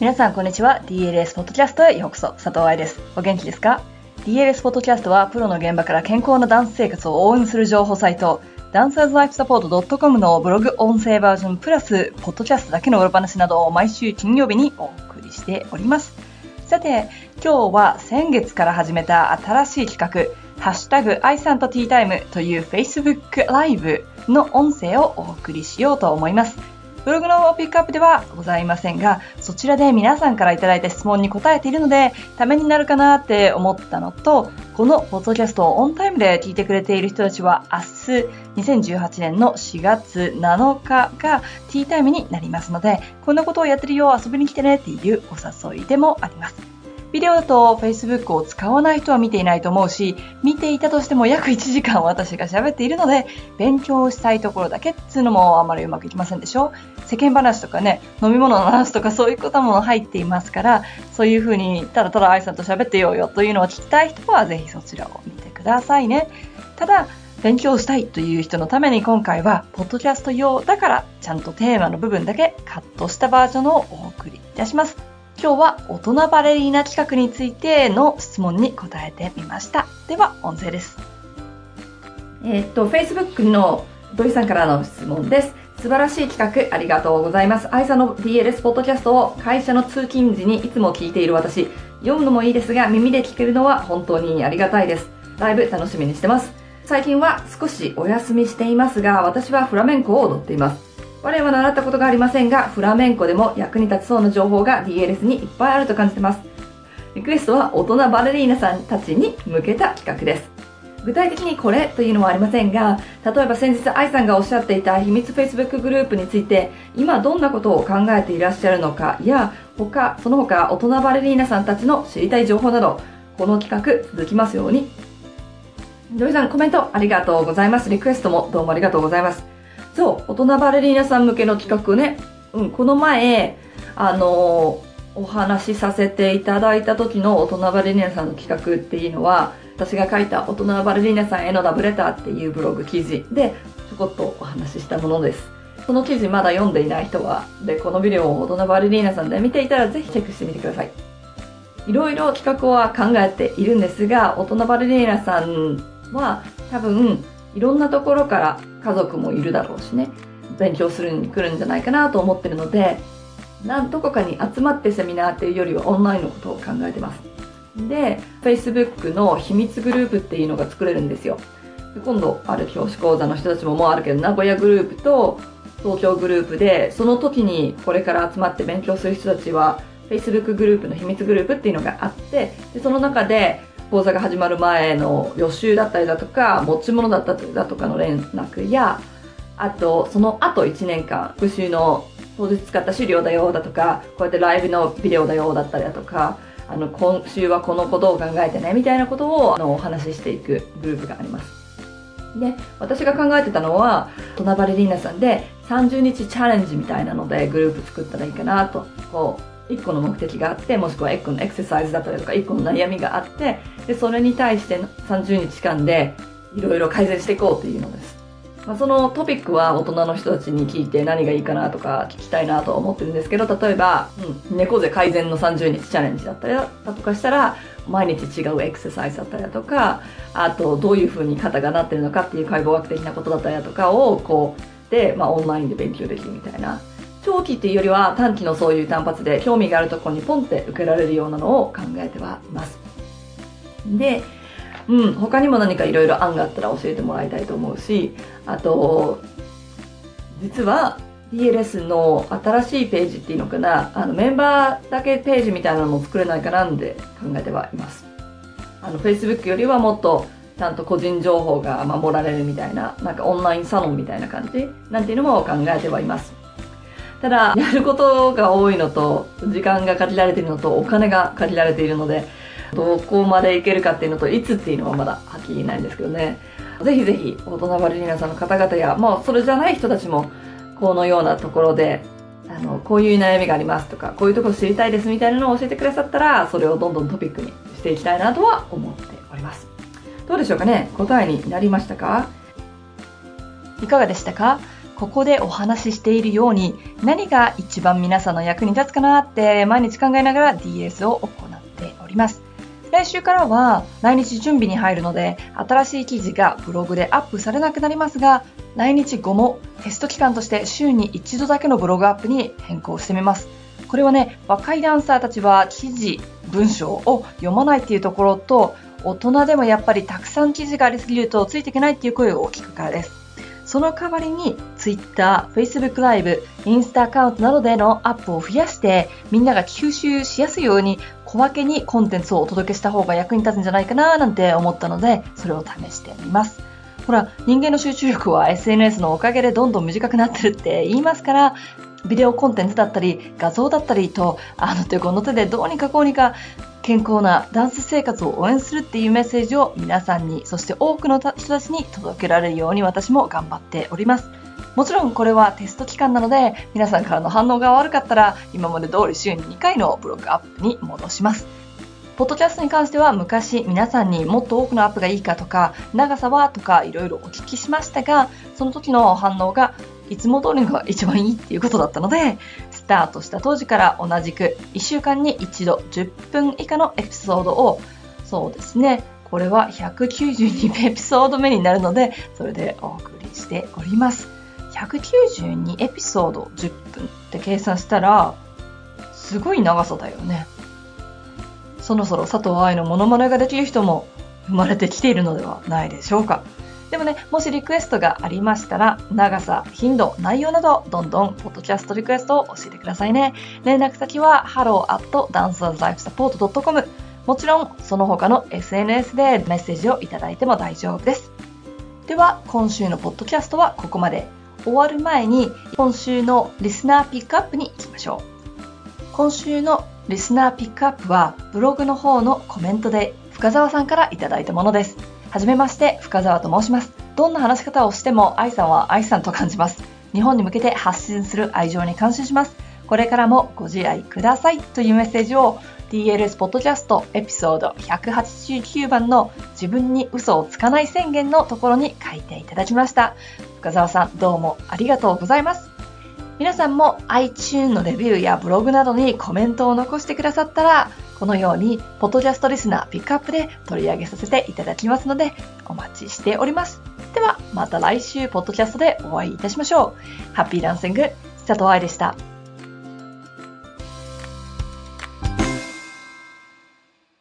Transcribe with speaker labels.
Speaker 1: 皆さんこんにちは。DLS ポッドキャストへようこそ。佐藤愛です。お元気ですか？DLS ポッドキャストはプロの現場から健康なダンス生活を応援する情報サイト。ダンサーズライフサポート .com のブログ音声バージョンプラスポッドキャストだけの裏話などを毎週金曜日にお送りしております。さて今日は先月から始めた新しい企画ハッシュタグ、アイさんとティータイムという Facebook ライブの音声をお送りしようと思います。ブログのピックアップではございませんが、そちらで皆さんからいただいた質問に答えているので、ためになるかなって思ったのと、このポッドキャストをオンタイムで聞いてくれている人たちは明日、2018年の4月7日がティータイムになりますので、こんなことをやってるよ、遊びに来てねっていうお誘いでもあります。ビデオと Facebook を使わない人は見ていないと思うし、見ていたとしても約1時間私が喋っているので、勉強したいところだけっつうのもあまりうまくいきませんでしょ？世間話とかね、飲み物の話とかそういうことも入っていますから、そういう風にただただ愛さんと喋ってようよというのを聞きたい人はぜひそちらを見てくださいね。ただ、勉強したいという人のために今回は、ポッドキャスト用だから、ちゃんとテーマの部分だけカットしたバージョンをお送りいたします。今日は大人バレリーナ企画についての質問に答えてみました。では、音声です。えー、っと、Facebook の土井さんからの質問です。素晴らしい企画ありがとうございます。愛さんの DLS ポッドキャストを会社の通勤時にいつも聞いている私。読むのもいいですが、耳で聞けるのは本当にありがたいです。ライブ楽しみにしてます。最近は少しお休みしていますが、私はフラメンコを踊っています。我は習ったことがありませんが、フラメンコでも役に立ちそうな情報が DLS にいっぱいあると感じてます。リクエストは大人バレリーナさんたちに向けた企画です。具体的にこれというのはありませんが、例えば先日愛さんがおっしゃっていた秘密 Facebook グループについて、今どんなことを考えていらっしゃるのかや、他、その他大人バレリーナさんたちの知りたい情報など、この企画続きますように。土井さんコメントありがとうございます。リクエストもどうもありがとうございます。そう、大人バレリーナさん向けの企画ね、うん、この前、あの、お話しさせていただいた時の大人バレリーナさんの企画っていうのは、私が書いた大人バレリーナさんへのラブレターっていうブログ記事で、ちょこっとお話ししたものです。その記事まだ読んでいない人は、で、このビデオを大人バレリーナさんで見ていたらぜひチェックしてみてください。いろいろ企画は考えているんですが、大人バレリーナさんは多分いろんなところから家族もいるだろうしね。勉強するに来るんじゃないかなと思ってるのでなんどこかに集まってセミナーっていうよりはオンラインのことを考えてます。で Facebook の秘密グループっていうのが作れるんですよ。で今度ある教師講座の人たちももうあるけど名古屋グループと東京グループでその時にこれから集まって勉強する人たちは Facebook グループの秘密グループっていうのがあってでその中で講座が始まる前の予習だったりだとか持ち物だったりだとかの連絡やあとその後1年間復習の当日使った資料だよだとかこうやってライブのビデオだよだったりだとかあの今週はこのことを考えてねみたいなことをあのお話ししていくグループがあります。で私が考えてたのはトナバレリーナさんで30日チャレンジみたいなのでグループ作ったらいいかなとこう1個の目的があってもしくは1個のエクササイズだったりとか1個の悩みがあってでそれに対して30日間でいろいろ改善していこうというのです、まあ、そのトピックは大人の人たちに聞いて何がいいかなとか聞きたいなと思ってるんですけど例えば、うん、猫背改善の30日チャレンジだったりだとかしたら毎日違うエクササイズだったりだとかあとどういうふうに肩がなってるのかっていう解剖学的なことだったりだとかをこうで、まあ、オンラインで勉強できるみたいな長期っていうよりは短期のそういう単発で興味があるところにポンって受けられるようなのを考えてはいます。で、うん、他にも何かいろいろ案があったら教えてもらいたいと思うし、あと、実は DLS の新しいページっていうのかな、あのメンバーだけページみたいなのを作れないかなんで考えてはいます。あの Facebook よりはもっとちゃんと個人情報が守られるみたいな、なんかオンラインサロンみたいな感じなんていうのも考えてはいます。ただ、やることが多いのと、時間が限られているのと、お金が限られているので、どこまでいけるかっていうのと、いつっていうのはまだはっきりないんですけどね。ぜひぜひ、大人バレリーナさんの方々や、まあ、それじゃない人たちも、このようなところで、あの、こういう悩みがありますとか、こういうところ知りたいですみたいなのを教えてくださったら、それをどんどんトピックにしていきたいなとは思っております。どうでしょうかね？答えになりましたか？いかがでしたか？ここでお話ししているように何が一番皆さんの役に立つかなって毎日考えながら DS を行っております。来週からは来日準備に入るので新しい記事がブログでアップされなくなりますが来日後もテスト期間として週に一度だけのブログアップに変更してみます。これはね、若いダンサーたちは記事、文章を読まないっていうところと、大人でもやっぱりたくさん記事がありすぎるとついていけないっていう声を聞くからです。その代わりに Twitter、Facebook ライブ、インスタアカウントなどでのアップを増やしてみんなが吸収しやすいように小分けにコンテンツをお届けした方が役に立つんじゃないかななんて思ったのでそれを試してみます。ほら、人間の集中力は SNS のおかげでどんどん短くなってるって言いますから、ビデオコンテンツだったり、画像だったりと、あの手この手でどうにかこうにか健康なダンス生活を応援するっていうメッセージを皆さんに、そして多くの人たちに届けられるように私も頑張っております。もちろんこれはテスト期間なので、皆さんからの反応が悪かったら、今まで通り週に2回のブログアップに戻します。ポッドキャストに関しては昔皆さんにもっと多くのアップがいいかとか、長さはとかいろいろお聞きしましたが、その時の反応がいつも通りのが一番いいっていうことだったので、タートした当時から同じく1週間に一度10分以下のエピソードを、そうですね、これは192エピソード目になるので、それでお送りしております。192エピソード10分って計算したら、すごい長さだよね。そろそろ佐藤愛のモノマネができる人も生まれてきているのではないでしょうか。でもね、もしリクエストがありましたら、長さ、頻度、内容など、どんどんポッドキャストリクエストを教えてくださいね。連絡先は hello.dancerslifesupport.com もちろん、その他の SNS でメッセージをいただいても大丈夫です。では、今週のポッドキャストはここまで。終わる前に、今週のリスナーピックアップに行きましょう。今週のリスナーピックアップは、ブログの方のコメントで深澤さんからいただいたものです。はじめまして、深澤と申します。どんな話し方をしても愛さんは愛さんと感じます。日本に向けて発信する愛情に感謝します。これからもご自愛くださいというメッセージを DLS ポッドキャストエピソード189番の自分に嘘をつかない宣言のところに書いていただきました。深澤さんどうもありがとうございます。皆さんも iTune のレビューやブログなどにコメントを残してくださったらこのように、ポッドキャストリスナーピックアップで取り上げさせていただきますので、お待ちしております。では、また来週、ポッドキャストでお会いいたしましょう。ハッピーランシング、佐藤愛でした。